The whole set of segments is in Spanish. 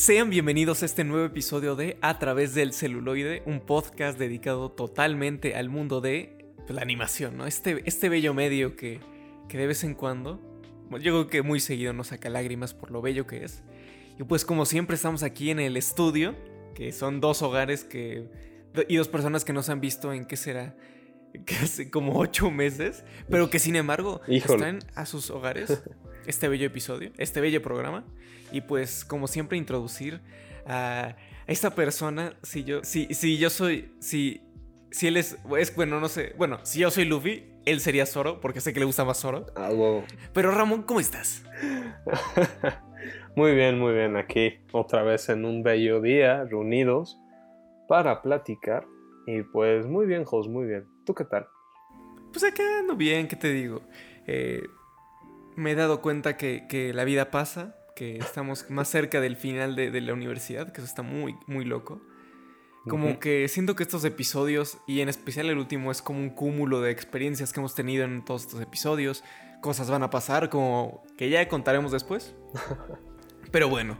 Sean bienvenidos a este nuevo episodio de A través del celuloide, un podcast dedicado totalmente al mundo de pues, la animación, ¿no? Este, este bello medio que, que de vez en cuando, yo creo que muy seguido nos saca lágrimas por lo bello que es. Y pues como siempre estamos aquí en el estudio, que son dos hogares que... y dos personas que nos han visto en qué será casi como ocho meses, pero que sin embargo Híjole. están a sus hogares este bello episodio, este bello programa. Y pues, como siempre, introducir a esta persona. Si yo, si, si yo soy, si, si él es, es, bueno, no sé, bueno, si yo soy Luffy, él sería Zoro, porque sé que le gusta más Zoro. Ah. Pero Ramón, ¿cómo estás? muy bien, muy bien. Aquí otra vez en un bello día, reunidos para platicar. Y pues muy bien, Jos, muy bien. ¿Tú qué tal? Pues acá ando bien, ¿qué te digo? Eh, me he dado cuenta que, que, la vida pasa, que estamos más cerca del final de, de la universidad, que eso está muy, muy loco. Como uh -huh. que siento que estos episodios, y en especial el último, es como un cúmulo de experiencias que hemos tenido en todos estos episodios. Cosas van a pasar, como que ya contaremos después. Pero bueno,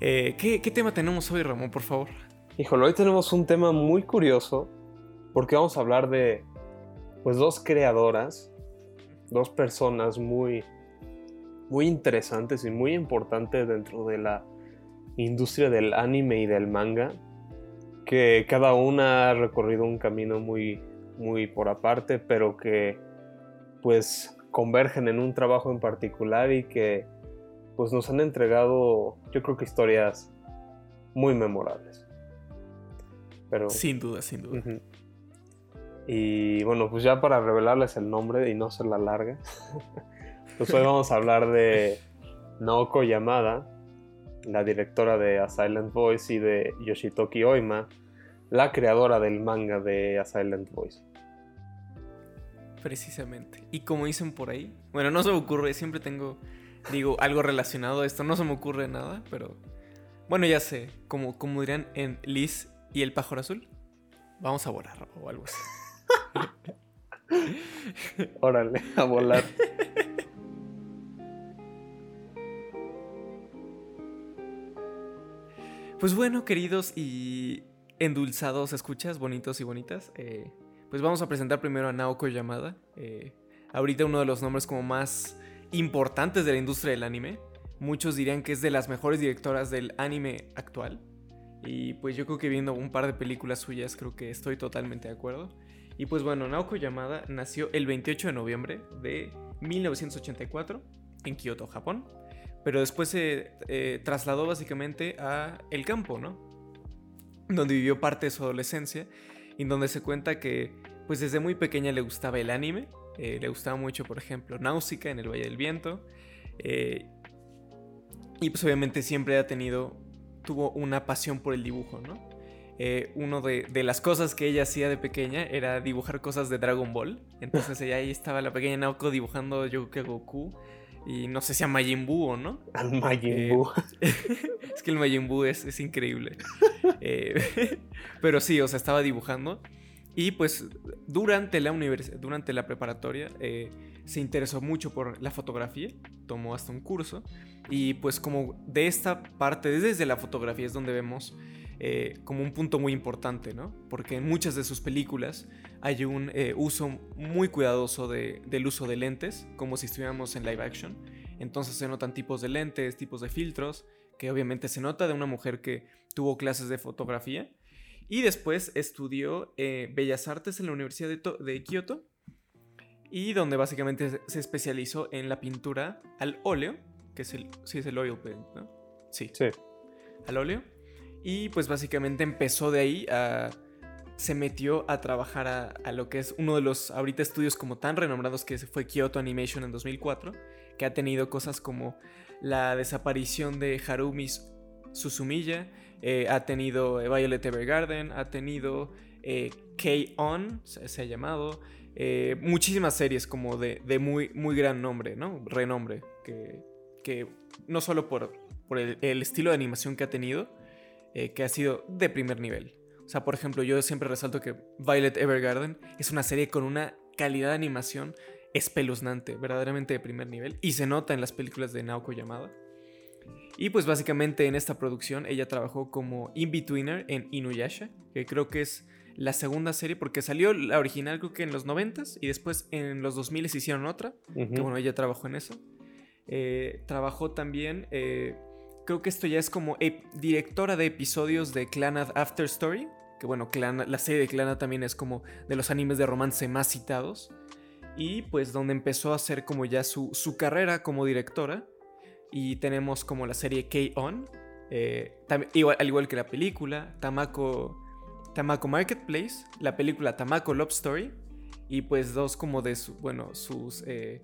eh, ¿qué, ¿qué tema tenemos hoy, Ramón, por favor? Híjole, hoy tenemos un tema muy curioso, porque vamos a hablar de, pues, dos creadoras, dos personas muy, muy interesantes y muy importantes dentro de la industria del anime y del manga, que cada una ha recorrido un camino muy, muy por aparte, pero que pues convergen en un trabajo en particular y que pues nos han entregado, yo creo que historias muy memorables. Pero, sin duda, sin duda. Uh -huh. Y bueno, pues ya para revelarles el nombre y no ser la larga, pues hoy vamos a hablar de Naoko Yamada, la directora de A Silent Voice, y de Yoshitoki Oima, la creadora del manga de A Silent Voice. Precisamente. Y como dicen por ahí, bueno, no se me ocurre, siempre tengo, digo, algo relacionado a esto, no se me ocurre nada, pero bueno, ya sé, como, como dirán en Liz y el pájaro azul, vamos a volar o algo así. Órale, a volar. Pues bueno, queridos y endulzados escuchas, bonitos y bonitas, eh, pues vamos a presentar primero a Naoko Yamada. Eh, ahorita uno de los nombres como más importantes de la industria del anime. Muchos dirían que es de las mejores directoras del anime actual. Y pues yo creo que viendo un par de películas suyas creo que estoy totalmente de acuerdo. Y pues bueno, Naoko Yamada nació el 28 de noviembre de 1984 en Kioto, Japón. Pero después se eh, trasladó básicamente a el campo, ¿no? Donde vivió parte de su adolescencia y donde se cuenta que pues desde muy pequeña le gustaba el anime. Eh, le gustaba mucho, por ejemplo, Náusica en el Valle del Viento. Eh, y pues obviamente siempre ha tenido, tuvo una pasión por el dibujo, ¿no? Eh, una de, las cosas que ella hacía de pequeña era dibujar cosas de Dragon Ball. Entonces ella ahí estaba la pequeña Naoko dibujando yo Goku y no sé si a Majin Buu o no. Al Majin Buu. Eh, es que el Majin Buu es, es increíble. eh, pero sí, o sea, estaba dibujando. Y pues durante la, durante la preparatoria eh, se interesó mucho por la fotografía, tomó hasta un curso. Y pues como de esta parte, desde la fotografía es donde vemos eh, como un punto muy importante, ¿no? Porque en muchas de sus películas hay un eh, uso muy cuidadoso de, del uso de lentes, como si estuviéramos en live action. Entonces se notan tipos de lentes, tipos de filtros, que obviamente se nota de una mujer que tuvo clases de fotografía. Y después estudió eh, Bellas Artes en la Universidad de, de Kioto. Y donde básicamente se especializó en la pintura al óleo, que es el, sí, es el oil paint, ¿no? Sí. Sí. Al óleo. Y pues básicamente empezó de ahí a... Se metió a trabajar a, a, lo que es uno de los ahorita estudios como tan renombrados que fue Kyoto Animation en 2004, que ha tenido cosas como la desaparición de Harumi Suzumiya, eh, ha tenido Violet Evergarden, ha tenido eh, K-On, se, ha llamado, eh, muchísimas series como de, de, muy, muy gran nombre, ¿no? Renombre, que, que no solo por, por el estilo de animación que ha tenido, eh, que ha sido de primer nivel. O sea, por ejemplo, yo siempre resalto que Violet Evergarden es una serie con una calidad de animación espeluznante, verdaderamente de primer nivel, y se nota en las películas de Naoko Yamada. Y pues básicamente en esta producción ella trabajó como in-betweener en Inuyasha, que creo que es la segunda serie, porque salió la original creo que en los 90 y después en los 2000 hicieron otra, que bueno, ella trabajó en eso. Eh, trabajó también, eh, creo que esto ya es como directora de episodios de Clanad After Story, que bueno, la serie de Clanad también es como de los animes de romance más citados, y pues donde empezó a hacer como ya su, su carrera como directora, y tenemos como la serie K-On, eh, al igual que la película, Tamako Tamako Marketplace, la película Tamako Love Story y pues dos como de su, bueno, sus eh,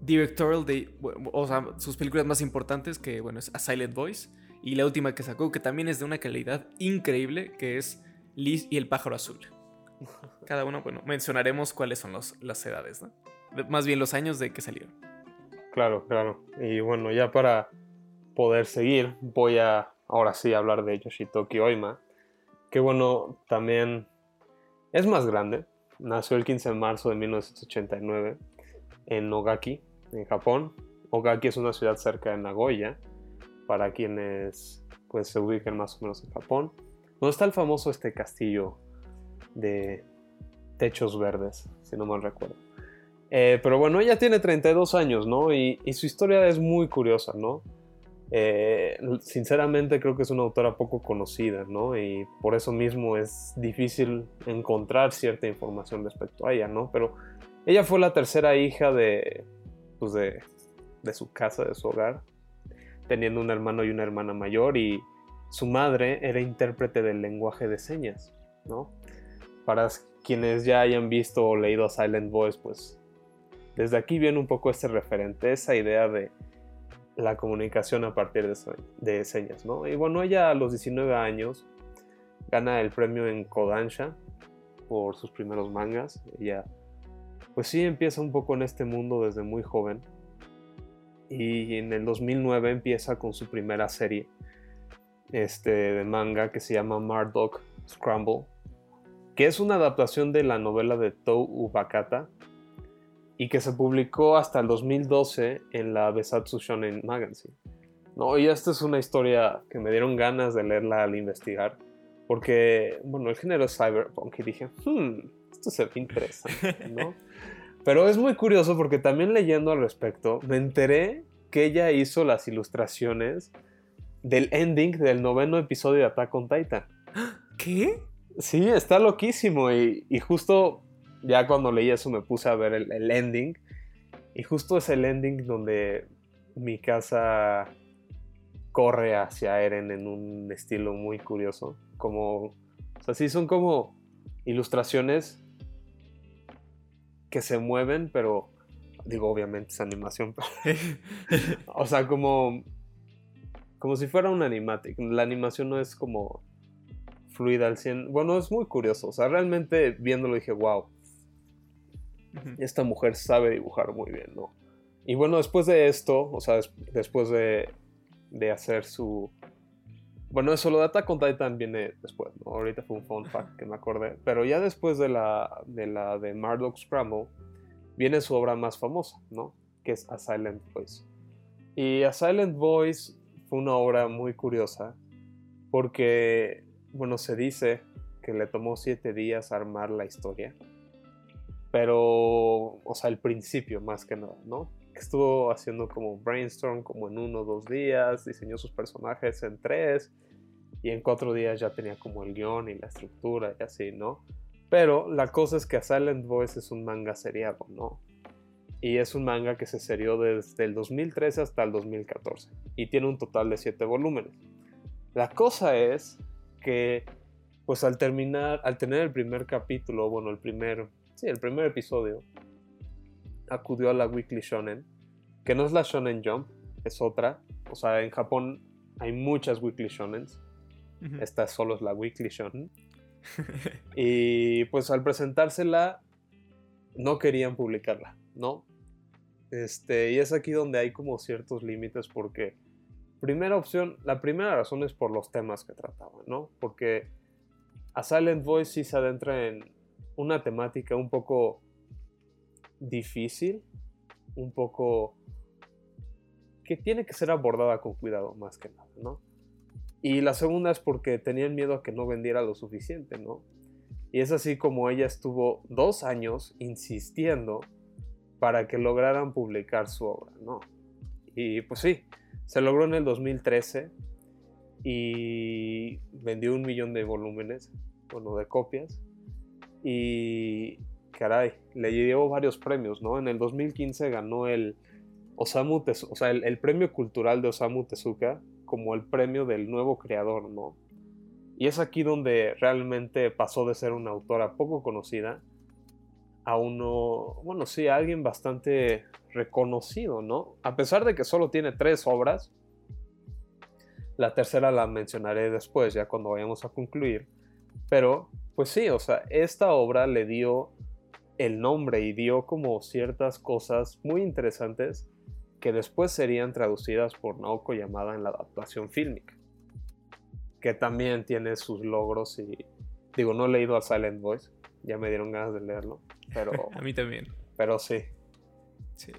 directorial de, o sea, sus películas más importantes que bueno, es A Silent Voice y la última que sacó que también es de una calidad increíble que es Liz y el pájaro azul. Cada uno, bueno, mencionaremos cuáles son los, las edades, ¿no? Más bien los años de que salieron. Claro, claro. Y bueno, ya para poder seguir, voy a ahora sí hablar de Yoshitoki Oima, que bueno, también es más grande. Nació el 15 de marzo de 1989 en Ogaki, en Japón. Ogaki es una ciudad cerca de Nagoya, para quienes pues se ubiquen más o menos en Japón. Donde está el famoso este castillo de techos verdes, si no mal recuerdo. Eh, pero bueno, ella tiene 32 años, ¿no? Y, y, su historia es muy curiosa, ¿no? Eh, sinceramente creo que es una autora poco conocida, ¿no? Y por eso mismo es difícil encontrar cierta información respecto a ella, ¿no? Pero ella fue la tercera hija de, pues de, de su casa, de su hogar, teniendo un hermano y una hermana mayor y su madre era intérprete del lenguaje de señas, ¿no? Para quienes ya hayan visto o leído a Silent Voice, pues desde aquí viene un poco este referente, esa idea de la comunicación a partir de, señas, ¿no? Y bueno, ella a los 19 años gana el premio en Kodansha por sus primeros mangas. Ella, pues sí, empieza un poco en este mundo desde muy joven. Y en el 2009 empieza con su primera serie este, de manga que se llama Marduk Scramble, que es una adaptación de la novela de Tou Ubakata, y que se publicó hasta el 2012 en la Besatsu Shonen Magazine. No, y esta es una historia que me dieron ganas de leerla al investigar, porque, bueno, el género es cyberpunk y dije, hmm, esto se ve interesante, ¿no? Pero es muy curioso porque también leyendo al respecto, me enteré que ella hizo las ilustraciones del ending del noveno episodio de Attack on Titan. ¿Qué? Sí, está loquísimo y, y justo ya cuando leí eso me puse a ver el, ending. Y justo es el ending donde mi casa corre hacia Eren en un estilo muy curioso. Como, o sea, sí son como ilustraciones que se mueven, pero digo, obviamente es animación. o sea, como, como si fuera un animatic. La animación no es como fluida al 100. Bueno, es muy curioso. O sea, realmente viéndolo dije, wow esta mujer sabe dibujar muy bien, ¿no? Y bueno, después de esto, o sea, después de, de hacer su... Bueno, eso lo de Attack on Titan viene después, ¿no? Ahorita fue un fun fact que me acordé. Pero ya después de la de, la de Scramble, viene su obra más famosa, ¿no? Que es A Silent Voice. Y A Silent Voice fue una obra muy curiosa porque, bueno, se dice que le tomó siete días armar la historia pero, o sea, el principio más que nada, ¿no? Estuvo haciendo como brainstorm como en uno o dos días, diseñó sus personajes en tres y en cuatro días ya tenía como el guion y la estructura y así, ¿no? Pero la cosa es que A Silent Voice es un manga seriado, ¿no? Y es un manga que se serió desde el 2013 hasta el 2014 y tiene un total de siete volúmenes. La cosa es que, pues al terminar, al tener el primer capítulo, bueno, el primer sí, el primer episodio, acudió a la Weekly Shonen, que no es la Shonen Jump, es otra. O sea, en Japón hay muchas Weekly Shonens. Esta solo es la Weekly Shonen. y pues al presentársela, no querían publicarla, ¿no? Este, y es aquí donde hay como ciertos límites porque, primera opción, la primera razón es por los temas que trataban, ¿no? Porque a Silent Voice sí se adentra en una temática un poco difícil, un poco que tiene que ser abordada con cuidado más que nada, ¿no? Y la segunda es porque tenían miedo a que no vendiera lo suficiente, ¿no? Y es así como ella estuvo dos años insistiendo para que lograran publicar su obra, ¿no? Y pues sí, se logró en el 2013 y vendió un millón de volúmenes, bueno, de copias. Y caray, le llevó varios premios, ¿no? En el 2015 ganó el Osamu Tezuka, o sea, el, premio cultural de Osamu Tezuka como el premio del nuevo creador, ¿no? Y es aquí donde realmente pasó de ser una autora poco conocida a uno, bueno, sí, a alguien bastante reconocido, ¿no? A pesar de que solo tiene tres obras, la tercera la mencionaré después, ya cuando vayamos a concluir, pero pues sí, o sea, esta obra le dio el nombre y dio como ciertas cosas muy interesantes que después serían traducidas por Naoko Yamada en la adaptación fílmica, que también tiene sus logros y digo, no he leído a Silent Voice, ya me dieron ganas de leerlo, pero... a mí también. Pero sí. Sí.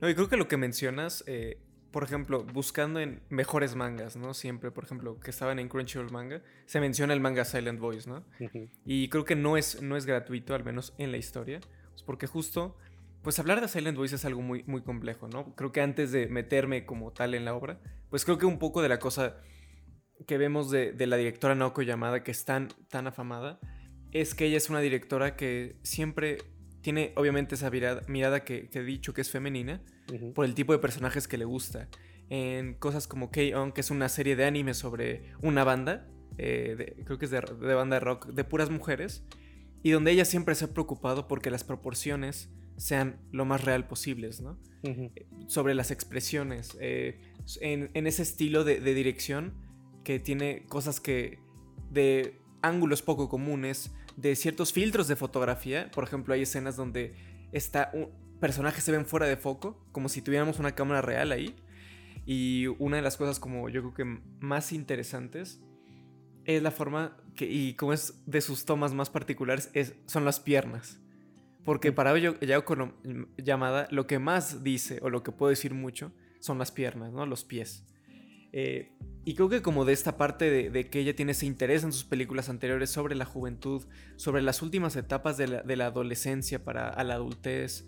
No, y creo que lo que mencionas, eh, por ejemplo, buscando en mejores mangas, ¿no? Siempre, por ejemplo, que estaban en Crunchyroll Manga, se menciona el manga Silent Voice, ¿no? Y creo que no es, no es gratuito, al menos en la historia, pues porque justo pues hablar de Silent Voice es algo muy, muy complejo, ¿no? Creo que antes de meterme como tal en la obra, pues creo que un poco de la cosa que vemos de, la directora Naoko Yamada, que es tan, tan afamada, es que ella es una directora que siempre tiene obviamente esa mirada, que, he dicho que es femenina, por el tipo de personajes que le gusta. En cosas como K-On, que es una serie de anime sobre una banda, eh, creo que es de, de banda de rock, de puras mujeres, y donde ella siempre se ha preocupado porque las proporciones sean lo más real posibles, ¿no? Sobre las expresiones, eh, en, ese estilo de, dirección que tiene cosas que de ángulos poco comunes, de ciertos filtros de fotografía, por ejemplo hay escenas donde está un personaje se ven fuera de foco, como si tuviéramos una cámara real ahí, y una de las cosas como yo creo que más interesantes es la forma que, y como es de sus tomas más particulares, es, son las piernas. Porque para ello, con llamada, lo que más dice, o lo que puedo decir mucho, son las piernas, ¿no? Los pies. Eh, y creo que como de esta parte de, que ella tiene ese interés en sus películas anteriores sobre la juventud, sobre las últimas etapas de la, adolescencia para a la adultez,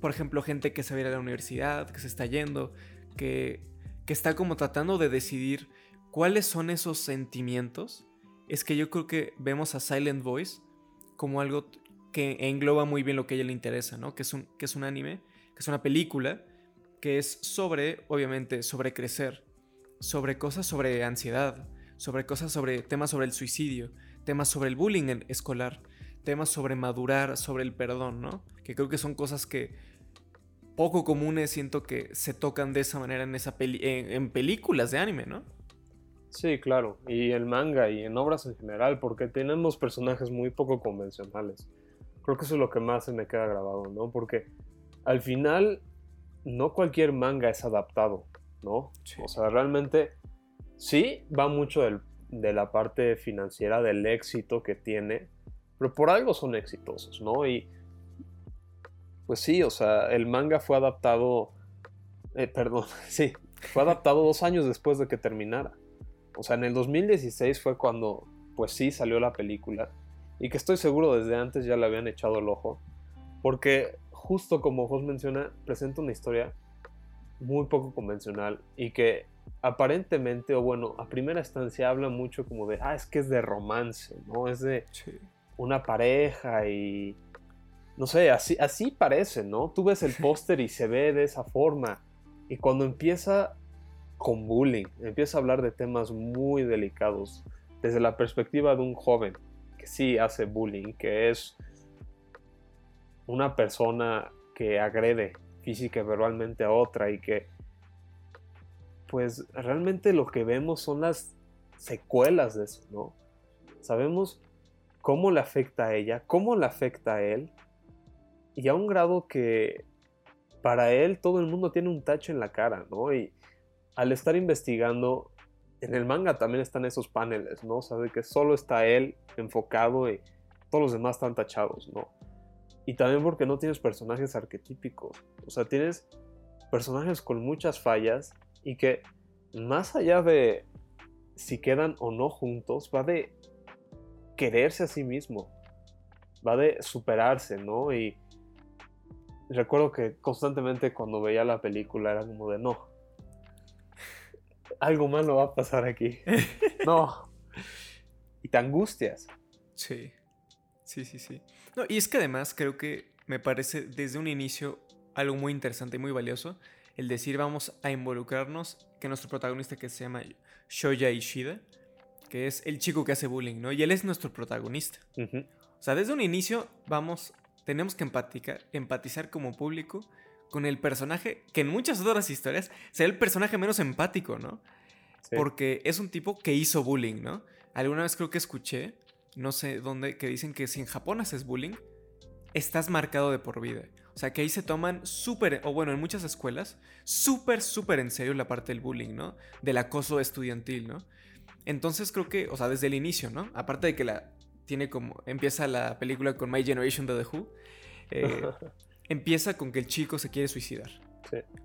por ejemplo, gente que se va a ir a la universidad, que se está yendo, que, que está como tratando de decidir cuáles son esos sentimientos, es que yo creo que vemos a Silent Voice como algo que engloba muy bien lo que a ella le interesa, ¿no? Que es un, que es un anime, que es una película, que es sobre, obviamente, sobre crecer, sobre cosas sobre ansiedad, sobre cosas sobre temas sobre el suicidio, temas sobre el bullying escolar, temas sobre madurar, sobre el perdón, ¿no? Que creo que son cosas que poco comunes siento que se tocan de esa manera en, esa en películas de anime, ¿no? Sí, claro, y en manga y en obras en general, porque tenemos personajes muy poco convencionales. Creo que eso es lo que más se me queda grabado, ¿no? Porque al final no cualquier manga es adaptado, ¿no? O sea, realmente sí va mucho de la parte financiera del éxito que tiene, pero por algo son exitosos, ¿no? Y pues sí, o sea, el manga fue adaptado, eh, perdón, sí, fue adaptado dos años después de que terminara. O sea, en el 2016 fue cuando, pues sí, salió la película y que estoy seguro desde antes ya le habían echado el ojo, porque justo como Jos menciona, presenta una historia muy poco convencional y que aparentemente, o bueno, a primera instancia habla mucho como de, ah, es que es de romance, ¿no? Es de una pareja y... No sé, así, así parece, ¿no? Tú ves el póster y se ve de esa forma. Y cuando empieza con bullying, empieza a hablar de temas muy delicados desde la perspectiva de un joven que sí hace bullying, que es una persona que agrede física y verbalmente a otra y que pues realmente lo que vemos son las secuelas de eso, ¿no? Sabemos cómo le afecta a ella, cómo le afecta a él y a un grado que para él todo el mundo tiene un tacho en la cara, ¿no? Y al estar investigando en el manga también están esos paneles, ¿no? O sea, de que solo está él enfocado y todos los demás están tachados, ¿no? Y también porque no tienes personajes arquetípicos. O sea, tienes personajes con muchas fallas y que más allá de si quedan o no juntos, va de quererse a sí mismo, va de superarse, ¿no? Y recuerdo que constantemente cuando veía la película era como de no, algo malo va a pasar aquí. no. Y te angustias. Sí, sí, sí, sí. No, y es que además creo que me parece desde un inicio algo muy interesante y muy valioso el decir vamos a involucrarnos que nuestro protagonista que se llama Shoya Ishida, que es el chico que hace bullying, ¿no? Y él es nuestro protagonista. O sea, desde un inicio vamos, tenemos que empatizar como público con el personaje que en muchas otras historias será el personaje menos empático, ¿no? Porque es un tipo que hizo bullying, ¿no? Alguna vez creo que escuché, no sé dónde, que dicen que si en Japón haces bullying, estás marcado de por vida. O sea, que ahí se toman súper, o bueno, en muchas escuelas, súper, súper en serio la parte del bullying, ¿no? Del acoso estudiantil, ¿no? Entonces creo que, o sea, desde el inicio, ¿no? Aparte de que la tiene como, empieza la película con My Generation de The Who, eh, empieza con que el chico se quiere suicidar.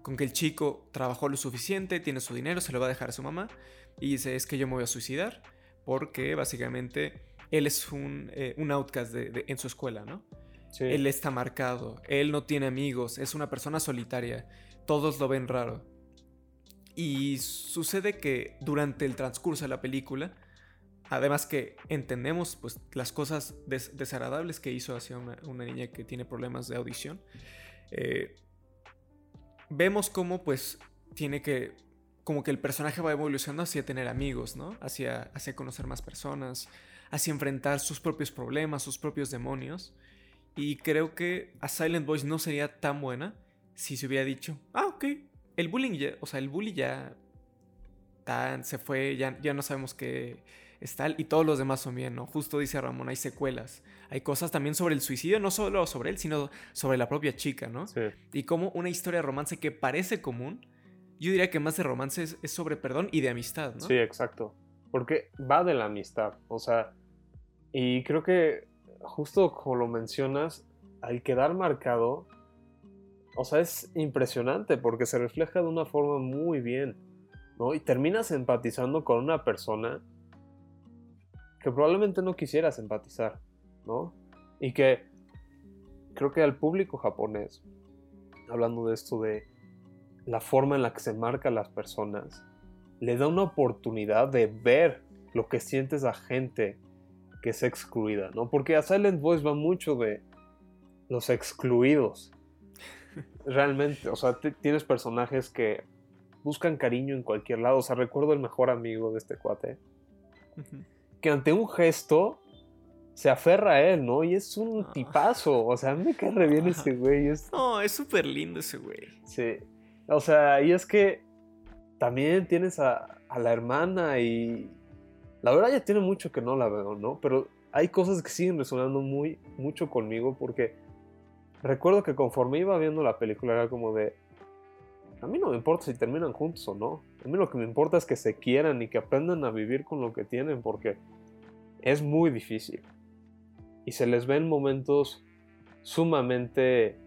Con que el chico trabajó lo suficiente, tiene su dinero, se lo va a dejar a su mamá y dice, es que yo me voy a suicidar porque básicamente él es un, eh, outcast en su escuela, ¿no? Él está marcado, él no tiene amigos, es una persona solitaria, todos lo ven raro. Y sucede que durante el transcurso de la película, además que entendemos pues, las cosas desagradables que hizo hacia una, niña que tiene problemas de audición, eh, vemos cómo pues tiene que como que el personaje va evolucionando hacia tener amigos, ¿no? Hacia, hacia conocer más personas, hacia enfrentar sus propios problemas, sus propios demonios. Y creo que a Silent Voice no sería tan buena si se hubiera dicho, ah, ok, el bullying ya, o sea, el bully ya se fue, ya, ya no sabemos qué es tal, y todos los demás son bien, ¿no? Justo dice Ramón, hay secuelas. Hay cosas también sobre el suicidio, no solo sobre él, sino sobre la propia chica, ¿no? Sí. Y como una historia de romance que parece común, yo diría que más de romance es, sobre perdón y de amistad, ¿no? Sí, exacto. Porque va de la amistad, o sea, y creo que justo como lo mencionas, al quedar marcado, o sea, es impresionante porque se refleja de una forma muy bien, ¿no? Y terminas empatizando con una persona que probablemente no quisieras empatizar, ¿no? Y que creo que al público japonés, hablando de esto de la forma en la que se marcan las personas, le da una oportunidad de ver lo que siente esa gente que es excluida, ¿no? Porque a Silent Voice va mucho de los excluidos. Realmente, o sea, tienes personajes que buscan cariño en cualquier lado. O sea, recuerdo el mejor amigo de este cuate. Que ante un gesto se aferra a él, ¿no? Y es un ah. tipazo. O sea, a mí me cae re bien ese güey. No, es súper lindo ese güey. Sí. O sea, y es que también tienes a, a la hermana y, la verdad ya tiene mucho que no la veo, ¿no? Pero hay cosas que siguen resonando muy, mucho conmigo porque recuerdo que conforme iba viendo la película era como de... A mí no me importa si terminan juntos o no. A mí lo que me importa es que se quieran y que aprendan a vivir con lo que tienen porque es muy difícil. Y se les ven momentos sumamente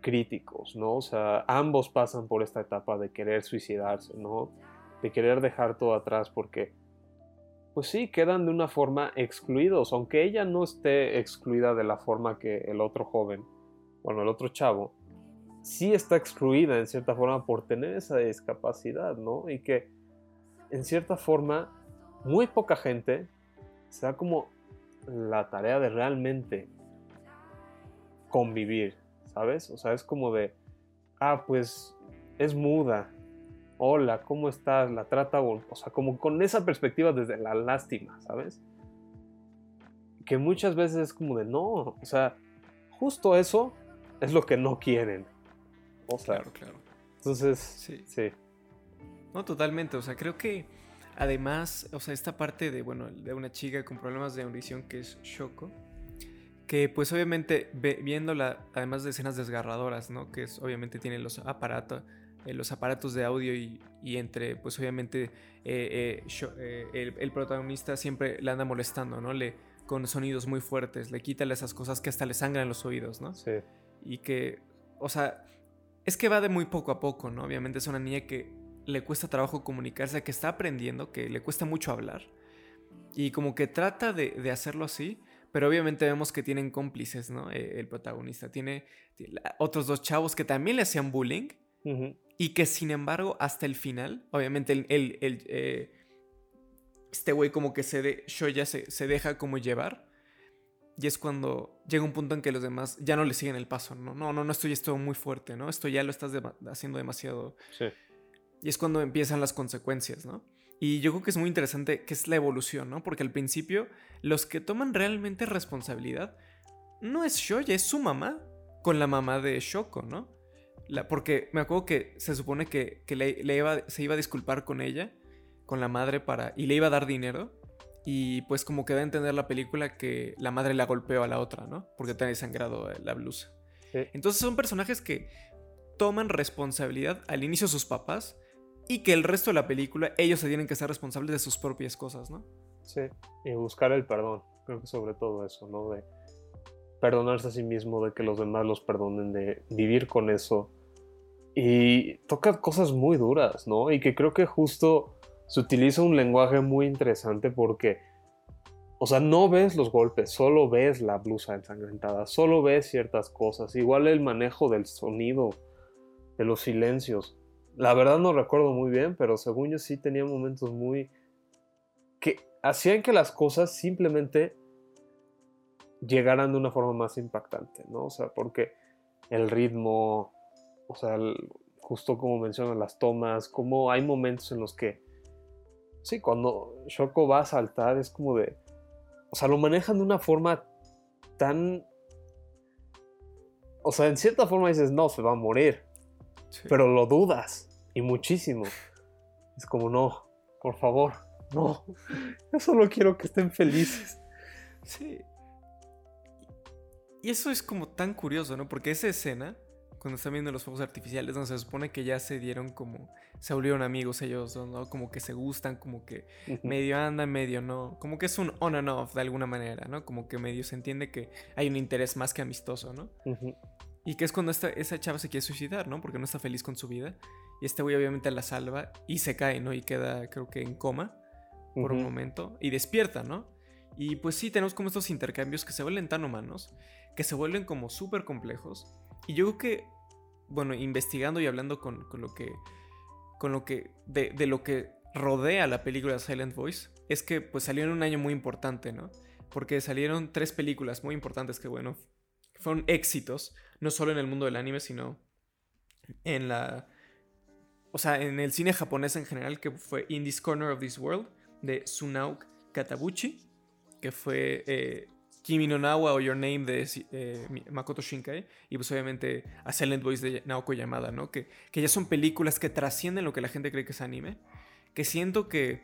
críticos, ¿no? O sea, ambos pasan por esta etapa de querer suicidarse, ¿no? De querer dejar todo atrás porque pues sí, quedan de una forma excluidos, aunque ella no esté excluida de la forma que el otro joven, bueno, el otro chavo, sí está excluida en cierta forma por tener esa discapacidad, ¿no? Y que en cierta forma muy poca gente se da como la tarea de realmente convivir, ¿sabes? O sea, es como de, ah, pues es muda, hola, ¿cómo estás? La trata, o sea, como con esa perspectiva desde la lástima, ¿sabes? Que muchas veces es como de, no, o sea, justo eso es lo que no quieren. O sea, claro, claro. Entonces, sí. sí. No, totalmente, o sea, creo que además, o sea, esta parte de, bueno, de una chica con problemas de audición que es Shoko, que pues obviamente viéndola, además de escenas desgarradoras, ¿no? Que es, obviamente tiene los aparatos, eh, los aparatos de audio y, entre, pues obviamente eh, eh, el, protagonista siempre le anda molestando, ¿no? Le, con sonidos muy fuertes, le quita esas cosas que hasta le sangran los oídos, ¿no? Sí. Y que, o sea, es que va de muy poco a poco, ¿no? Obviamente es una niña que le cuesta trabajo comunicarse, que está aprendiendo, que le cuesta mucho hablar. Y como que trata de, hacerlo así, pero obviamente vemos que tienen cómplices, ¿no? Eh, el protagonista tiene, otros dos chavos que también le hacían bullying y que sin embargo hasta el final, obviamente el, eh, este güey como que se de, Shoya se, se deja como llevar. Y es cuando llega un punto en que los demás ya no le siguen el paso, ¿no? No, no, no, esto ya muy fuerte, ¿no? Esto ya lo estás haciendo demasiado. Sí. Y es cuando empiezan las consecuencias, ¿no? Y yo creo que es muy interesante que es la evolución, ¿no? Porque al principio los que toman realmente responsabilidad no es Shoya, es su mamá con la mamá de Shoko, ¿no? La, porque me acuerdo que se supone que, que le, iba, se iba a disculpar con ella, con la madre, para, y le iba a dar dinero. Y pues como que da a entender la película que la madre la golpeó a la otra, ¿no? Porque tenía sangrado la blusa. Entonces son personajes que toman responsabilidad al inicio sus papás y que el resto de la película ellos se tienen que ser responsables de sus propias cosas, ¿no? Sí, y buscar el perdón, creo que sobre todo eso, ¿no? De perdonarse a sí mismo, de que los demás los perdonen, de vivir con eso. Y toca cosas muy duras, ¿no? Y que creo que justo se utiliza un lenguaje muy interesante porque, o sea, no ves los golpes, solo ves la blusa ensangrentada, solo ves ciertas cosas, igual el manejo del sonido, de los silencios la verdad no recuerdo muy bien, pero según yo sí tenía momentos muy... que hacían que las cosas simplemente llegaran de una forma más impactante, ¿no? O sea, porque el ritmo, o sea, justo como mencionan las tomas, como hay momentos en los que, sí, cuando Shoko va a saltar es como de, o sea, lo manejan de una forma tan, o sea, en cierta forma dices, no, se va a morir, pero lo dudas. Y muchísimo. Es como, no, por favor, no. Yo solo quiero que estén felices. Sí. Y eso es como tan curioso, ¿no? Porque esa escena, cuando están viendo los fuegos artificiales, donde se supone que ya se dieron como, se volvieron amigos ellos, ¿no? Como que se gustan, como que medio andan, medio no. Como que es un on and off de alguna manera, ¿no? Como que medio se entiende que hay un interés más que amistoso, ¿no? Y que es cuando esta, esa chava se quiere suicidar, ¿no? Porque no está feliz con su vida. Y este güey obviamente la salva y se cae, ¿no? Y queda, creo que en coma por un momento. Y despierta, ¿no? Y pues sí, tenemos como estos intercambios que se vuelven tan humanos, que se vuelven como súper complejos. Y yo creo que, bueno, investigando y hablando con, lo que, con lo que, de, de, lo que rodea la película Silent Voice, es que pues salió en un año muy importante, ¿no? Porque salieron tres películas muy importantes que, bueno, fueron éxitos, no solo en el mundo del anime, sino en la... O sea, en el cine japonés en general, que fue In This Corner of This World, de Tsunao Katabuchi, que fue eh, Kimi no Nawa o Your Name de eh, Makoto Shinkai, y pues obviamente A Silent Voice de Naoko Yamada, ¿no? Que, que ya son películas que trascienden lo que la gente cree que es anime, que siento que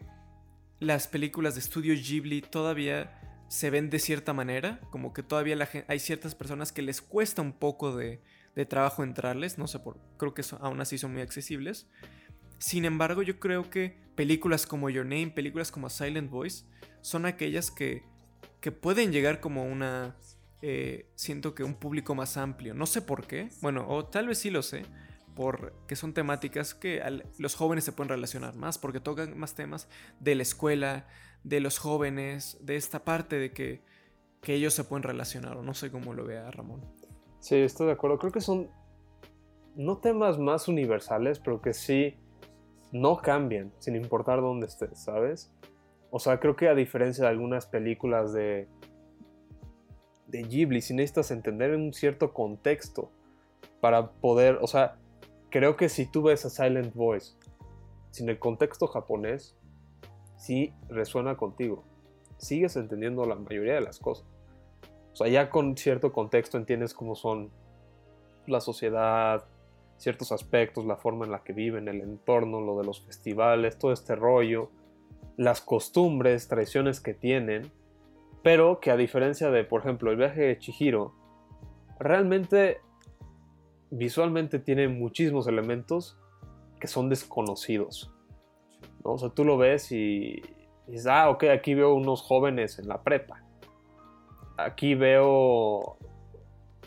las películas de estudio Ghibli todavía se ven de cierta manera, como que todavía hay ciertas personas que les cuesta un poco de, trabajo entrarles, no sé por, creo que aún así son muy accesibles. Sin embargo, yo creo que películas como Your Name, películas como Silent Voice, son aquellas que, que pueden llegar como una, eh, siento que un público más amplio. No sé por qué, bueno, o tal vez sí lo sé, porque son temáticas que los jóvenes se pueden relacionar más, porque tocan más temas de la escuela, de los jóvenes, de esta parte de que, que ellos se pueden relacionar, o no sé cómo lo vea Ramón. Sí, estoy de acuerdo. Creo que son no temas más universales, pero que sí no cambian, sin importar dónde estés, ¿sabes? O sea, creo que a diferencia de algunas películas de, de Ghibli, si necesitas entender un cierto contexto para poder, o sea, creo que si tú ves a Silent Voice sin el contexto japonés, sí resuena contigo. Sigues entendiendo la mayoría de las cosas. O sea, ya con cierto contexto entiendes cómo son la sociedad, ciertos aspectos, la forma en la que viven, el entorno, lo de los festivales, todo este rollo, las costumbres, tradiciones que tienen, pero que a diferencia de, por ejemplo, el viaje de Chihiro, realmente visualmente tiene muchísimos elementos que son desconocidos. O sea, tú lo ves y dices, ah, ok, aquí veo unos jóvenes en la prepa. Aquí veo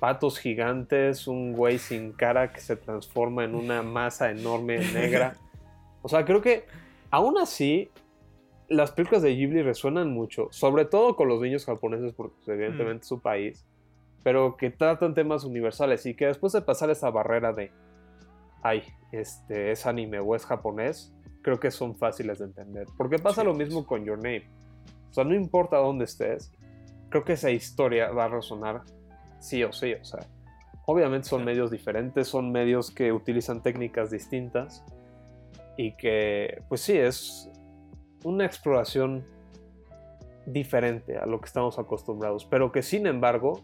zapatos gigantes, un güey sin cara que se transforma en una masa enorme negra. O sea, creo que aún así las películas de Ghibli resuenan mucho, sobre todo con los niños japoneses, porque pues, evidentemente es su país, pero que tratan temas universales y que después de pasar esa barrera de, ay, este es anime o es japonés, creo que son fáciles de entender. Porque pasa lo mismo con Your Name. O sea, no importa dónde estés, creo que esa historia va a resonar sí o sí. O sea, obviamente son medios diferentes, son medios que utilizan técnicas distintas y que, pues sí, es una exploración diferente a lo que estamos acostumbrados, pero que sin embargo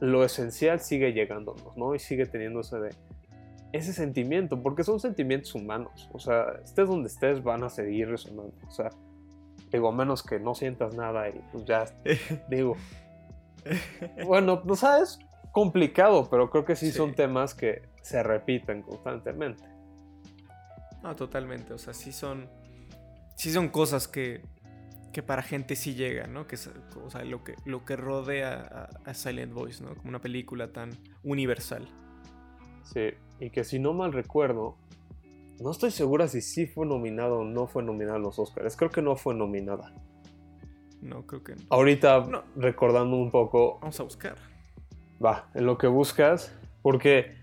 lo esencial sigue llegándonos, ¿no? Y sigue teniendo ese, de, ese sentimiento, porque son sentimientos humanos, o sea, estés donde estés van a seguir resonando, o sea, digo, a menos que no sientas nada y pues ya, digo, bueno, no sabes, complicado, pero creo que sí, son temas que se repiten constantemente. No, totalmente, o sea, sí son sí son cosas que, que para gente sí llegan, ¿no? Que o sea, lo que, lo que rodea a, Silent Voice, ¿no? Como una película tan universal. Sí, y que si no mal recuerdo, no estoy segura si sí fue nominado o no fue nominada a los Oscars. Creo que no fue nominada. No, creo que no. Ahorita, recordando un poco. Vamos a buscar. Va, en lo que buscas. Porque,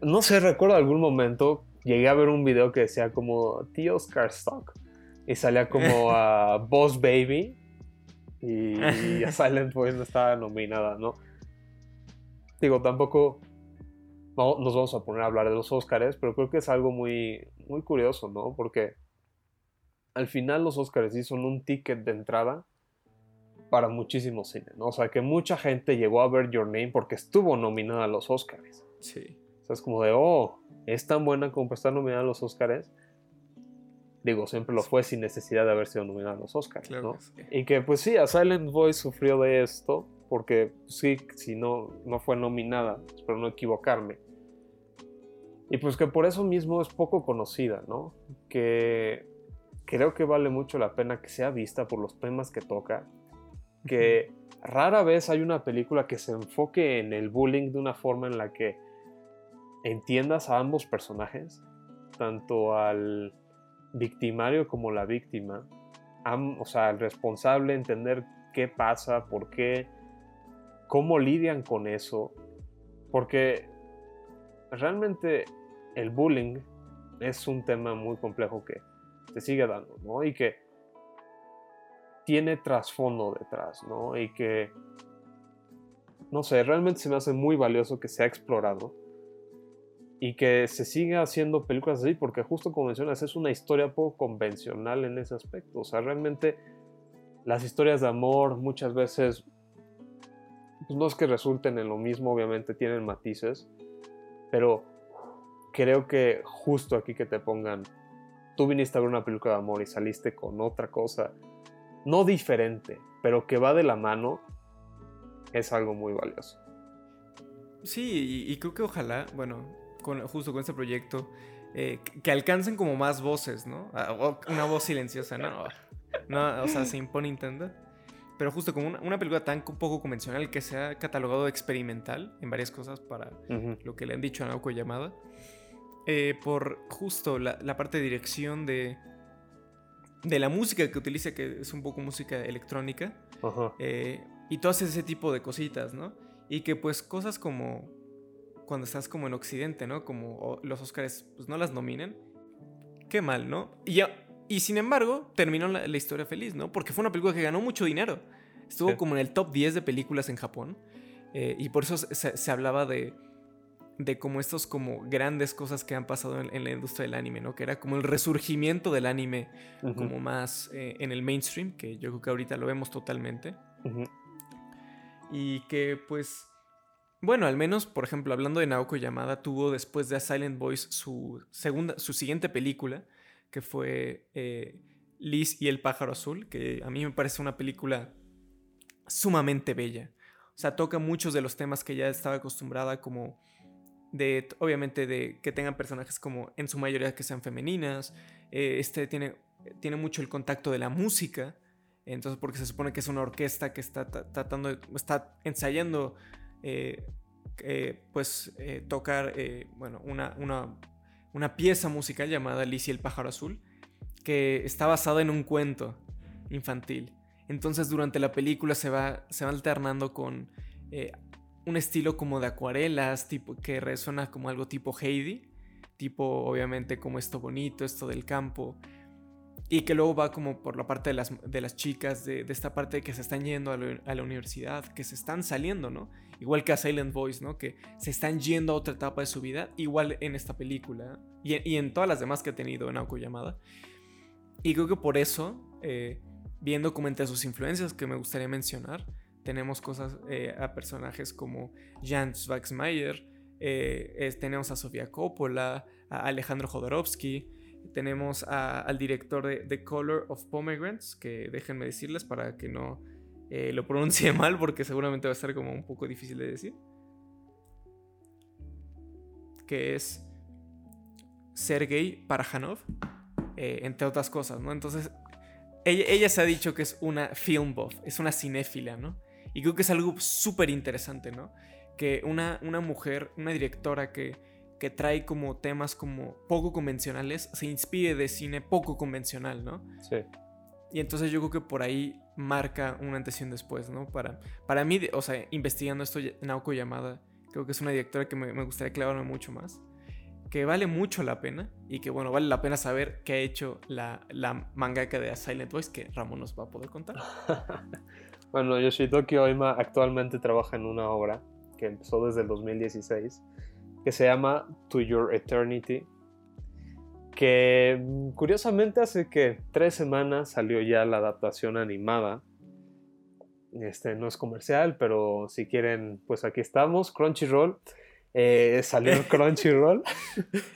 no sé, recuerdo algún momento, llegué a ver un video que decía como The Oscar Stock y salía como a Boss Baby y, a Silent Voice no estaba nominada, ¿no? Digo, tampoco no, nos vamos a poner a hablar de los Oscars, pero creo que es algo muy, muy curioso, ¿no? Porque al final los Oscars sí son un ticket de entrada para muchísimos cines, ¿no? O sea, que mucha gente llegó a ver Your Name porque estuvo nominada a los Oscars. Sí. O sea, es como de, oh, es tan buena como para estar nominada a los Oscars digo, siempre lo fue sin necesidad de haber sido nominado a los Oscars, ¿no? Y que pues sí, a Silent Voice sufrió de esto, porque sí, si no, no fue nominada, espero no equivocarme. Y pues que por eso mismo es poco conocida, ¿no? Que creo que vale mucho la pena que sea vista por los temas que toca, que rara vez hay una película que se enfoque en el bullying de una forma en la que entiendas a ambos personajes, tanto al victimario como la víctima, o sea, el responsable, entender qué pasa, por qué, cómo lidian con eso, porque realmente el bullying es un tema muy complejo que se sigue dando, ¿no? Y que tiene trasfondo detrás, ¿no? Y que, no sé, realmente se me hace muy valioso que se ha explorado y que se siga haciendo películas así, porque justo como mencionas, es una historia poco convencional en ese aspecto. O sea, realmente las historias de amor muchas veces, pues no es que resulten en lo mismo, obviamente tienen matices, pero creo que justo aquí que te pongan, tú viniste a ver una película de amor y saliste con otra cosa, no diferente, pero que va de la mano, es algo muy valioso. Sí, y creo que ojalá, bueno, justo con este proyecto, eh, que alcancen como más voces, ¿no? Ah, una voz silenciosa, ¿no? no o sea, se impone Nintendo. Pero justo como una, película tan poco convencional que se ha catalogado experimental en varias cosas para lo que le han dicho a Naoko Yamada. Eh, por justo la, parte de dirección de, de la música que utiliza, que es un poco música electrónica. Eh, y todo ese tipo de cositas, ¿no? Y que pues cosas como cuando estás como en Occidente, ¿no? Como los Oscars pues no las nominen. Qué mal, ¿no? Y, y sin embargo, terminó la, historia feliz, ¿no? Porque fue una película que ganó mucho dinero. Estuvo como en el top 10 de películas en Japón. Eh, y por eso se, hablaba de, de como estos como grandes cosas que han pasado en, la industria del anime, ¿no? Que era como el resurgimiento del anime como más eh, en el mainstream, que yo creo que ahorita lo vemos totalmente. Y que pues bueno, al menos, por ejemplo, hablando de Naoko Yamada, tuvo después de A Silent Voice su, segunda, su siguiente película, que fue eh, Liz y el pájaro azul, que a mí me parece una película sumamente bella. O sea, toca muchos de los temas que ya estaba acostumbrada, como de, obviamente, de que tengan personajes como en su mayoría que sean femeninas. Eh, este tiene, tiene mucho el contacto de la música. Entonces, porque se supone que es una orquesta que está tratando, está ensayando eh, pues tocar bueno, una, una, una, pieza musical llamada Alicia el pájaro azul, que está basada en un cuento infantil. Entonces durante la película se va, se va alternando con un estilo como de acuarelas, tipo, que resuena como algo tipo Heidi, tipo obviamente como esto bonito, esto del campo, y que luego va como por la parte de las, de las chicas, de, esta parte de que se están yendo a, la universidad, que se están saliendo, ¿no? Igual que a Silent Voice, ¿no? Que se están yendo a otra etapa de su vida, igual en esta película, y, en todas las demás que ha tenido en Aoko. Y creo que por eso, eh, viendo como entre sus influencias que me gustaría mencionar, tenemos cosas eh, a personajes como Jan Schwarzmeier, eh, tenemos a Sofía Coppola, a Alejandro Jodorowsky, tenemos al director de The Color of Pomegranates, que déjenme decirles para que no eh, lo pronuncie mal, porque seguramente va a ser como un poco difícil de decir. Que es Sergei Parajanov, entre otras cosas, ¿no? Entonces, ella, ella, se ha dicho que es una film buff, es una cinéfila, ¿no? Y creo que es algo súper interesante, ¿no? Que una, una mujer, una directora que, que trae como temas como poco convencionales, se inspire de cine poco convencional, ¿no? Sí. Y entonces yo creo que por ahí marca una antes y un después, ¿no? Para, para mí, o sea, investigando esto, Naoko Yamada, creo que es una directora que me, me, gustaría clavarme mucho más. Que vale mucho la pena y que, bueno, vale la pena saber qué ha hecho la, la mangaka de Silent Voice, que Ramón nos va a poder contar. Bueno, Yoshitoki Oima actualmente trabaja en una obra que empezó desde el 2016 que se llama To Your Eternity, que mm, curiosamente hace que tres semanas salió ya la adaptación animada. Este no es comercial, pero si quieren, pues aquí estamos, Crunchyroll. Eh, salió Crunchyroll.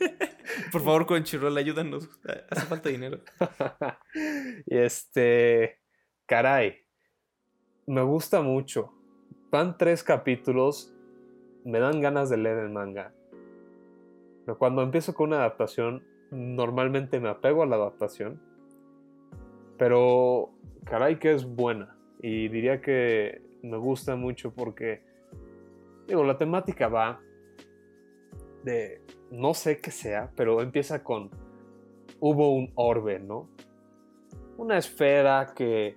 Por favor, Crunchyroll, ayúdanos. Hace falta dinero. y este, caray, me gusta mucho. Van tres capítulos, me dan ganas de leer el manga. Pero cuando empiezo con una adaptación, normalmente me apego a la adaptación. Pero caray que es buena. Y diría que me gusta mucho porque, digo, la temática va de, no sé qué sea, pero empieza con, hubo un orbe, ¿no? Una esfera que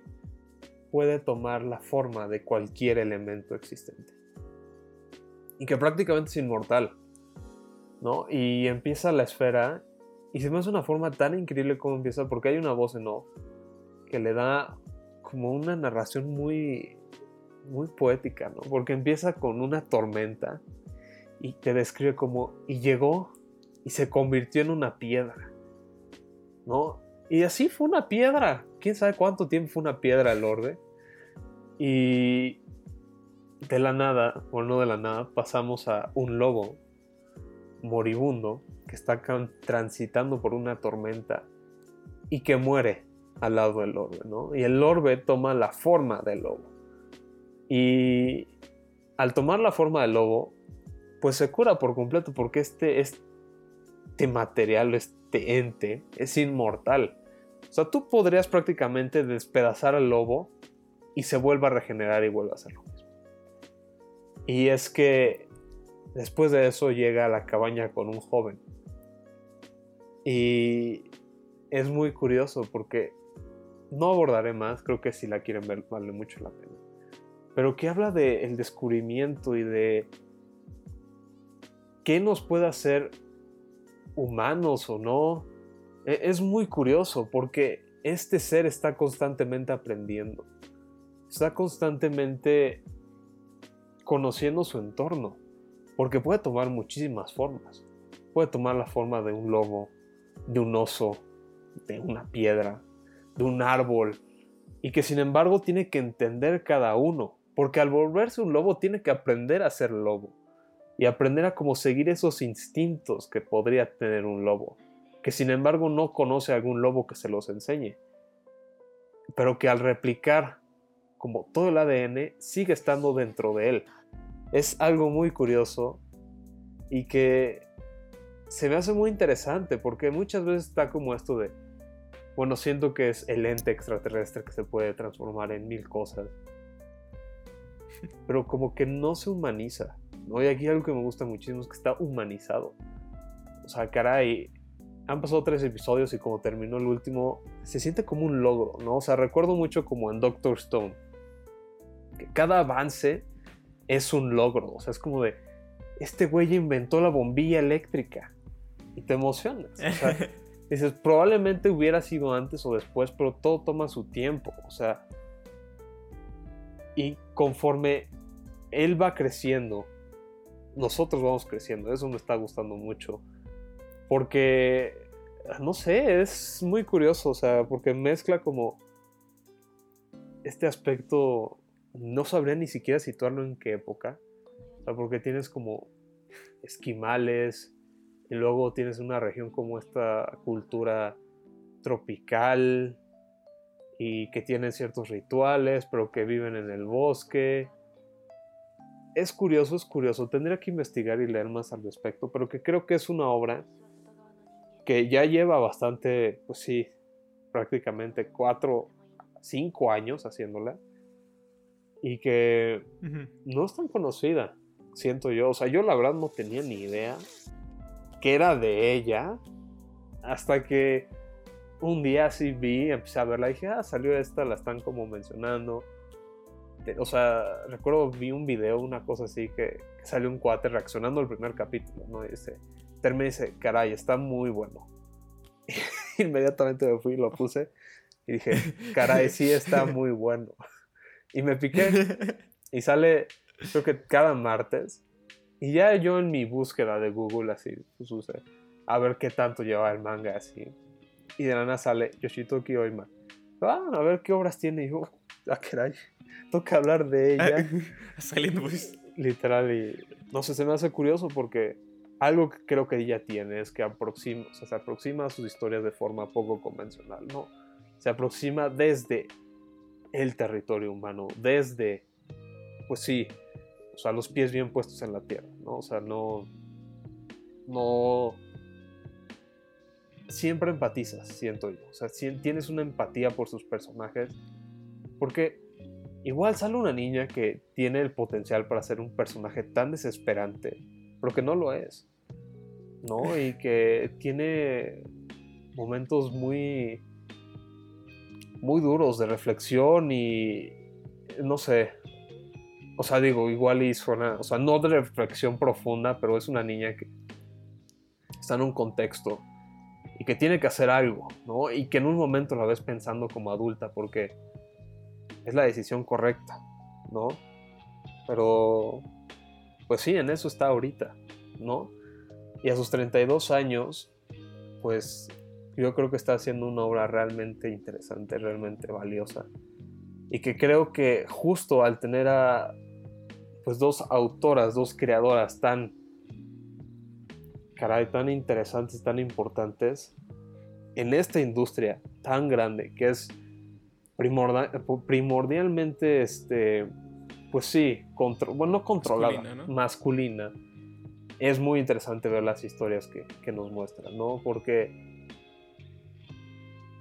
puede tomar la forma de cualquier elemento existente. Y que prácticamente es inmortal. ¿no? Y empieza la esfera y se me hace una forma tan increíble como empieza porque hay una voz en off que le da como una narración muy muy poética, ¿no? Porque empieza con una tormenta y te describe como y llegó y se convirtió en una piedra. ¿No? Y así fue una piedra. ¿Quién sabe cuánto tiempo fue una piedra el orde? Y de la nada, o no de la nada, pasamos a un lobo moribundo que está transitando por una tormenta y que muere al lado del orbe, ¿no? Y el orbe toma la forma del lobo. Y al tomar la forma del lobo, pues se cura por completo porque este, este material, este ente, es inmortal. O sea, tú podrías prácticamente despedazar al lobo y se vuelva a regenerar y vuelva a hacer lo mismo. Y es que después de eso llega a la cabaña con un joven. Y es muy curioso porque no abordaré más, creo que si la quieren ver vale mucho la pena. Pero que habla del descubrimiento y de qué nos puede hacer humanos o no. E, es muy curioso porque este ser está constantemente aprendiendo está constantemente conociendo su entorno, porque puede tomar muchísimas formas. Puede tomar la forma de un lobo, de un oso, de una piedra, de un árbol, y que sin embargo tiene que entender cada uno, porque al volverse un lobo tiene que aprender a ser lobo y aprender a cómo seguir esos instintos que podría tener un lobo, que sin embargo no conoce algún lobo que se los enseñe, pero que al replicar como todo el ADN, sigue estando dentro de él. Es algo muy curioso y que se me hace muy interesante porque muchas veces está como esto de, bueno, siento que es el ente extraterrestre que se puede transformar en mil cosas. pero como que no se humaniza. ¿no? Y aquí algo que me gusta muchísimo es que está humanizado. O sea, caray, han pasado tres episodios y como terminó el último, se siente como un logro, ¿no? O sea, recuerdo mucho como en Doctor Stone, que cada avance es un logro, o sea, es como de, este güey inventó la bombilla eléctrica y te emocionas. O sea, dices, probablemente hubiera sido antes o después, pero todo toma su tiempo, o sea, y conforme él va creciendo, nosotros vamos creciendo, eso me está gustando mucho porque, no sé, es muy curioso, o sea, porque mezcla como este aspecto, no sabría ni siquiera situarlo en qué época, o sea, porque tienes como esquimales, y luego tienes una región como esta cultura tropical, y que tienen ciertos rituales, pero que viven en el bosque. Es curioso, es curioso. Tendría que investigar y leer más al respecto, pero que creo que es una obra que ya lleva bastante, pues sí, prácticamente cuatro, cinco años haciéndola. Y que no es tan conocida, siento yo. O sea, yo la verdad no tenía ni idea que era de ella. Hasta que un día sí vi, empecé a verla y dije, ah, salió esta, la están como mencionando. O sea, recuerdo vi un video, una cosa así, que, salió un cuate reaccionando al primer capítulo, ¿no? Y dice, terminé y dice, caray, está muy bueno. Inmediatamente me fui y lo puse y dije, caray, sí está muy bueno. Y me piqué y sale, creo que cada martes. Y ya yo en mi búsqueda de Google así, pues a ver qué tanto lleva el manga así. Y de la nada sale Yoshitoki Oima. Ah, a ver qué obras tiene. Y yo, ah, caray, toca hablar de ella. Saliendo pues. Literal, y no sé, se me hace curioso porque algo que creo que ella tiene es que aproxima, se aproxima a sus historias de forma poco convencional, ¿no? Se aproxima desde el territorio humano, desde, pues sí, o sea, los pies bien puestos en la tierra, ¿no? O sea, no, no, siempre empatizas, siento yo, o sea, tienes una empatía por sus personajes, porque igual sale una niña que tiene el potencial para ser un personaje tan desesperante, pero que no lo es. ¿no? Y que tiene momentos muy, muy duros de reflexión y, no sé, o sea, digo, igual y suena, o sea, no de reflexión profunda, pero es una niña que está en un contexto y que tiene que hacer algo, ¿no? Y que en un momento la ves pensando como adulta porque es la decisión correcta, ¿no? Pero, pues sí, en eso está ahorita, ¿no? Y a sus 32 años, pues yo creo que está haciendo una obra realmente interesante, realmente valiosa. Y que creo que justo al tener a pues dos autoras, dos creadoras tan caray, tan interesantes, tan importantes en esta industria tan grande que es primordialmente este pues sí, bueno, no controlada, masculina es muy interesante ver las historias que, nos muestran, ¿no? Porque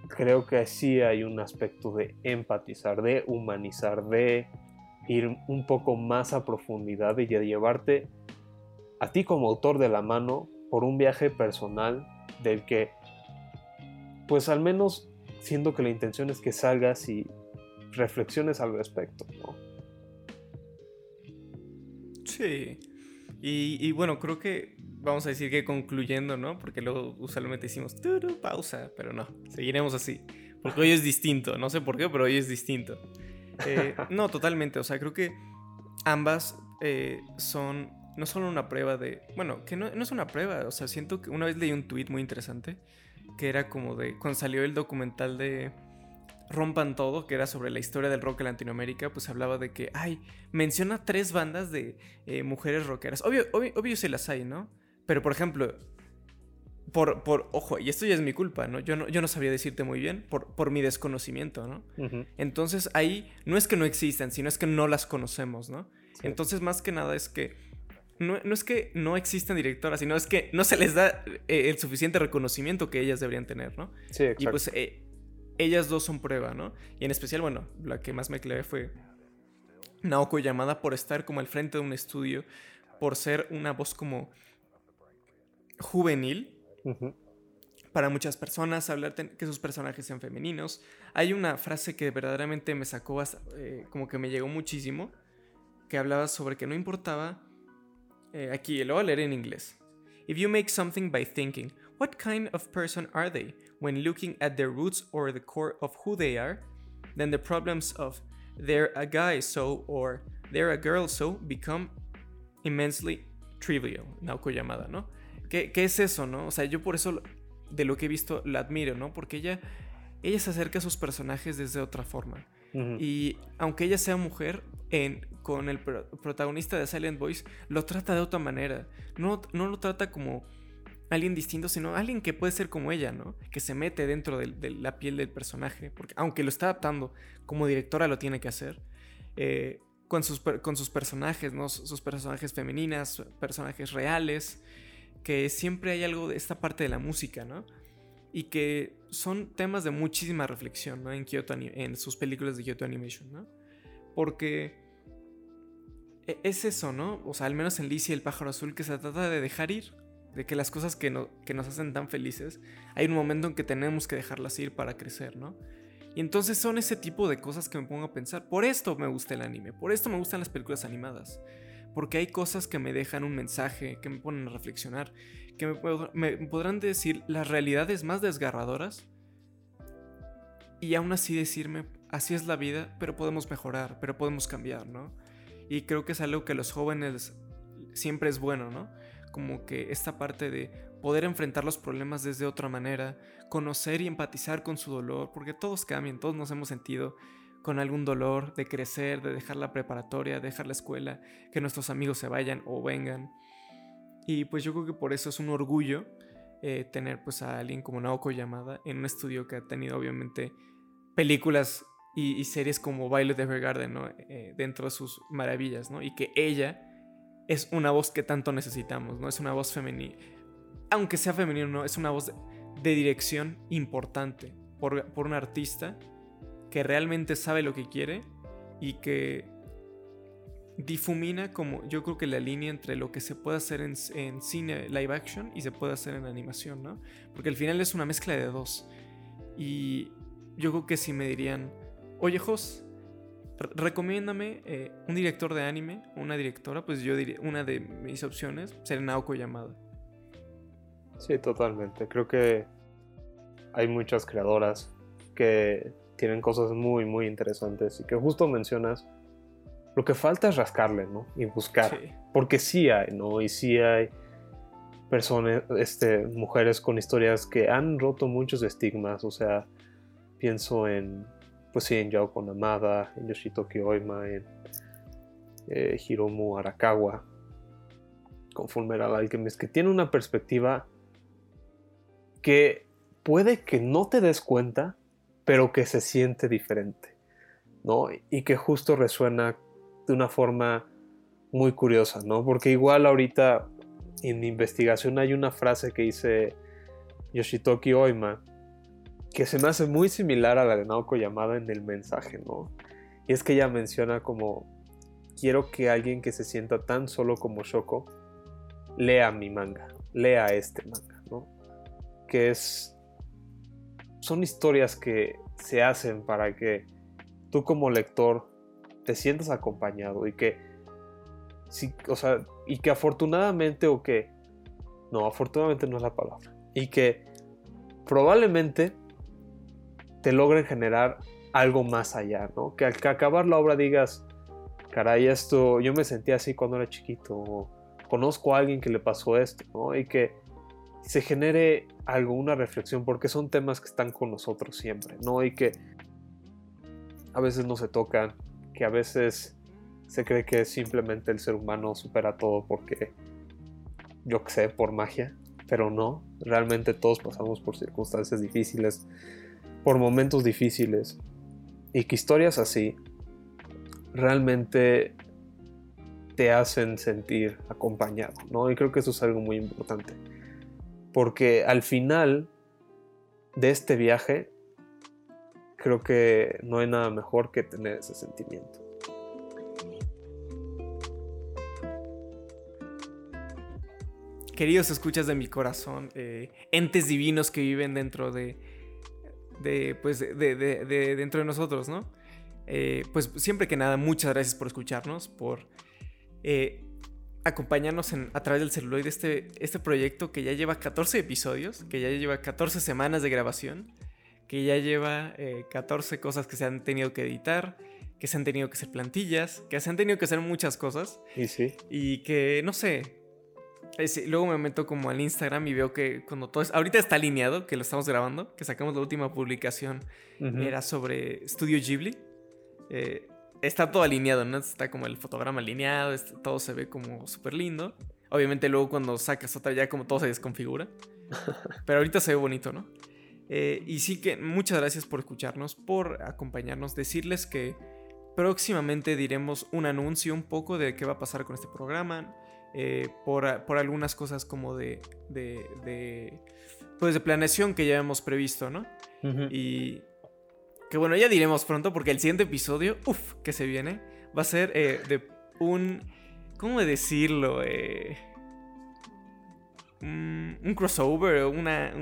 creo que sí hay un aspecto de empatizar, de humanizar, de ir un poco más a profundidad y de llevarte a ti como autor de la mano por un viaje personal del que, pues al menos siento que la intención es que salgas y reflexiones al respecto. Sí, y, bueno, creo que vamos a decir que concluyendo, ¿no? Porque luego usualmente decimos pausa, pero no, seguiremos así. Porque hoy es distinto, no sé por qué, pero hoy es distinto. Eh, no, totalmente, o sea, creo que ambas eh, son no solo una prueba de, bueno, que no, no, es una prueba, o sea, siento que una vez leí un tweet muy interesante que era como de, cuando salió el documental de Rompan Todo, que era sobre la historia del rock en Latinoamérica, pues hablaba de que, ay, menciona tres bandas de eh, mujeres rockeras. Obvio, obvio, obvio se las hay, ¿no? Pero, por ejemplo, por, por, ojo, y esto ya es mi culpa, ¿no? Yo no, yo no sabía decirte muy bien por, por mi desconocimiento, ¿no? Entonces ahí no es que no existan, sino es que no las conocemos, ¿no? Entonces más que nada es que no, es que no existan directoras, sino es que no se les da eh, el suficiente reconocimiento que ellas deberían tener, ¿no? Sí, exacto. Y pues eh, ellas dos son prueba, ¿no? Y en especial, bueno, la que más me clavé fue Naoko Yamada por estar como al frente de un estudio, por ser una voz como juvenil para muchas personas, hablar que sus personajes sean femeninos. Hay una frase que verdaderamente me sacó, eh, como que me llegó muchísimo, que hablaba sobre que no importaba, eh, aquí lo voy a leer en inglés. If you make something by thinking, what kind of person are they when looking at their roots or the core of who they are, then the problems of they're a guy so or they're a girl so become immensely trivial. Naoko Yamada, ¿no? ¿Qué, ¿Qué, es eso, no? O sea, yo por eso de lo que he visto la admiro, ¿no? Porque ella, ella se acerca a sus personajes desde otra forma. Y aunque ella sea mujer, en, con el protagonista de Silent Voice, lo trata de otra manera. No, no lo trata como alguien distinto, sino alguien que puede ser como ella, ¿no? Que se mete dentro de, la piel del personaje. Porque aunque lo está adaptando, como directora lo tiene que hacer. Eh, con, sus, con sus personajes, ¿no? Sus personajes femeninas, personajes reales que siempre hay algo de esta parte de la música, ¿no? Y que son temas de muchísima reflexión, ¿no? En, Kyoto, en sus películas de Kyoto Animation, ¿no? Porque e, es eso, ¿no? O sea, al menos en Lizzie el pájaro azul que se trata de dejar ir, de que las cosas que, que nos hacen tan felices, hay un momento en que tenemos que dejarlas ir para crecer, ¿no? Y entonces son ese tipo de cosas que me pongo a pensar. Por esto me gusta el anime, por esto me gustan las películas animadas porque hay cosas que me dejan un mensaje, que me ponen a reflexionar, que me, podrán decir las realidades más desgarradoras y aún así decirme, así es la vida, pero podemos mejorar, pero podemos cambiar, ¿no? Y creo que es algo que los jóvenes siempre es bueno, ¿no? Como que esta parte de poder enfrentar los problemas desde otra manera, conocer y empatizar con su dolor, porque todos cambian, todos nos hemos sentido con algún dolor de crecer, de dejar la preparatoria, dejar la escuela, que nuestros amigos se vayan o vengan. Y pues yo creo que por eso es un orgullo eh, tener pues a alguien como Naoko Yamada en un estudio que ha tenido obviamente películas y, series como Violet Evergarden ¿no? Eh, dentro de sus maravillas, ¿no? Y que ella es una voz que tanto necesitamos, ¿no? Es una voz femenina. Aunque sea femenino, ¿no? Es una voz de, dirección importante por, por un artista que realmente sabe lo que quiere y que difumina como yo creo que la línea entre lo que se puede hacer en, cine live action y se puede hacer en animación, ¿no? Porque al final es una mezcla de dos. Y yo creo que si me dirían, oye Jos, recomiéndame eh, un director de anime o una directora, pues yo diría, una de mis opciones sería Naoko Yamada. Sí, totalmente. Creo que hay muchas creadoras que tienen cosas muy, muy interesantes y que justo mencionas, lo que falta es rascarle, ¿no? Y buscar, porque sí hay, ¿no? Y sí hay personas, este, mujeres con historias que han roto muchos estigmas, o sea, pienso en, pues sí, en Yao Amada, en Yoshitoki Oima, en eh, Hiromu Arakawa, con Fullmetal Alchemist, que tiene una perspectiva que puede que no te des cuenta, pero que se siente diferente, ¿no? Y que justo resuena de una forma muy curiosa, ¿no? Porque igual ahorita en mi investigación hay una frase que dice Yoshitoki Oima que se me hace muy similar a la de Naoko Yamada en el mensaje, ¿no? Y es que ella menciona como quiero que alguien que se sienta tan solo como Shoko lea mi manga, lea este manga, ¿no? Que es son historias que se hacen para que tú como lector te sientas acompañado y que, si, o sea, y que afortunadamente o que, no, afortunadamente no es la palabra, y que probablemente te logren generar algo más allá, ¿no? Que al acabar la obra digas, caray, esto, yo me sentía así cuando era chiquito, o conozco a alguien que le pasó esto, ¿no? Y que se genere algo, una reflexión, porque son temas que están con nosotros siempre, ¿no? Y que a veces no se tocan, que a veces se cree que simplemente el ser humano supera todo porque, yo sé, por magia, pero no, realmente todos pasamos por circunstancias difíciles, por momentos difíciles, y que historias así realmente te hacen sentir acompañado, ¿no? Y creo que eso es algo muy importante porque al final de este viaje creo que no hay nada mejor que tener ese sentimiento. Queridos escuchas de mi corazón, eh, entes divinos que viven dentro de, de pues, de, de, de, dentro de nosotros, ¿no? Eh, pues siempre que nada, muchas gracias por escucharnos, por eh, acompañarnos en, a través del celuloide este, este proyecto que ya lleva 14 episodios, que ya lleva 14 semanas de grabación, que ya lleva 14 cosas que se han tenido que editar, que se han tenido que hacer plantillas, que se han tenido que hacer muchas cosas. Y sí. Y que, no sé. luego me meto como al Instagram y veo que cuando todo es. Ahorita está alineado, que lo estamos grabando, que sacamos la última publicación. Era sobre Studio Ghibli. Eh, está todo alineado, ¿no? Está como el fotograma alineado, todo se ve como súper lindo. Obviamente luego cuando sacas otra ya como todo se desconfigura. Pero ahorita se ve bonito, ¿no? Eh, y sí que muchas gracias por escucharnos, por acompañarnos, decirles que Próximamente diremos un anuncio un poco de qué va a pasar con este programa. Eh, por, algunas cosas como de, de, Pues de planeación que ya hemos previsto, ¿no? Y. Que bueno, ya diremos pronto porque el siguiente episodio, uff, que se viene, va a ser eh, de un. ¿Cómo decirlo? Eh, un, crossover, una,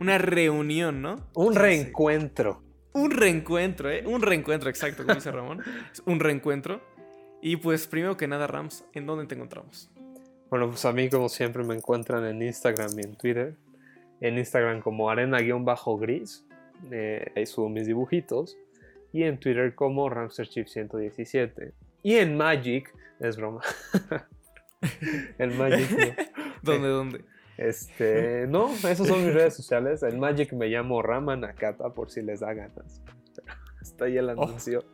una reunión, ¿no? Un reencuentro. Un reencuentro, ¿eh? Un reencuentro, exacto, como dice Ramón. un reencuentro. Y pues, primero que nada, Rams, ¿en dónde te encontramos? Bueno, pues a mí, como siempre, me encuentran en Instagram y en Twitter. En Instagram como arena-gris. Eh, ahí subo mis dibujitos. Y en Twitter como Ramsterchip117. Y en Magic, es broma. en Magic. ¿Dónde, dónde? Este, no, esas son mis redes sociales. En Magic me llamo Rama Nakata por si les da ganas. Está ahí el oh. anuncio.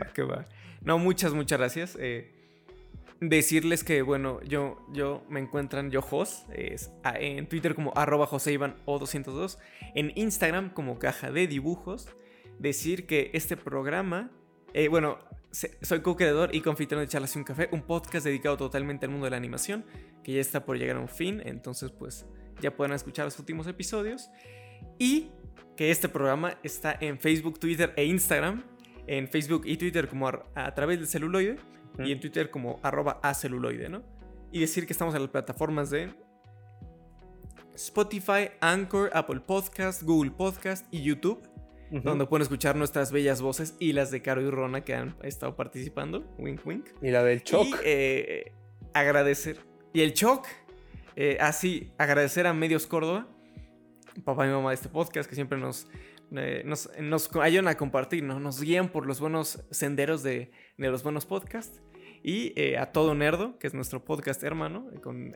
va que va. No, muchas, muchas gracias. Eh, decirles que, bueno, yo, yo me encuentran yo Jos, es en Twitter como arroba Joseivan o 202, en Instagram como caja de dibujos. Decir que este programa, eh, bueno, soy co-creador y confitrón de Charlas y un Café, un podcast dedicado totalmente al mundo de la animación, que ya está por llegar a un fin, entonces pues ya pueden escuchar los últimos episodios. Y que este programa está en Facebook, Twitter e Instagram. En Facebook y Twitter como a, través del celuloide y en Twitter como arroba a celuloide, ¿no? Y decir que estamos en las plataformas de Spotify, Anchor, Apple Podcast, Google Podcast y YouTube donde pueden escuchar nuestras bellas voces y las de Caro y Rona que han estado participando. Wink, wink. Y la del Choc. Y eh, agradecer. Y el Choc. Eh, así, agradecer a Medios Córdoba, papá y mamá de este podcast, que siempre nos, eh, nos, ayudan a compartir, ¿no? nos guían por los buenos senderos de, de los buenos podcasts. Y a Todo Nerdo, que es nuestro podcast hermano, con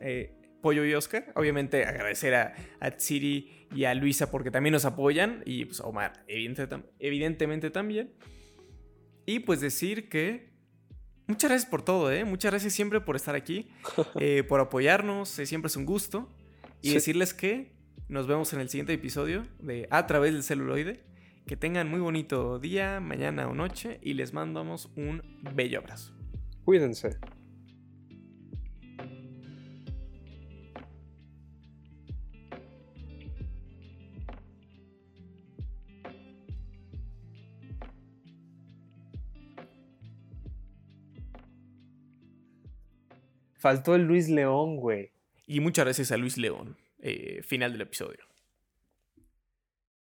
Pollo y Oscar. Obviamente agradecer a, a Tsiri y a Luisa porque también nos apoyan. Y pues Omar, evidentemente también. Y pues decir que muchas gracias por todo, ¿eh? Muchas gracias siempre por estar aquí, eh, por apoyarnos. Eh, siempre es un gusto. Y decirles que nos vemos en el siguiente episodio de A través del celuloide. Que tengan muy bonito día, mañana o noche. Y les mandamos un bello abrazo. Cuídense. Faltó el Luis León, güey. Y muchas gracias a Luis León. Eh, final del episodio.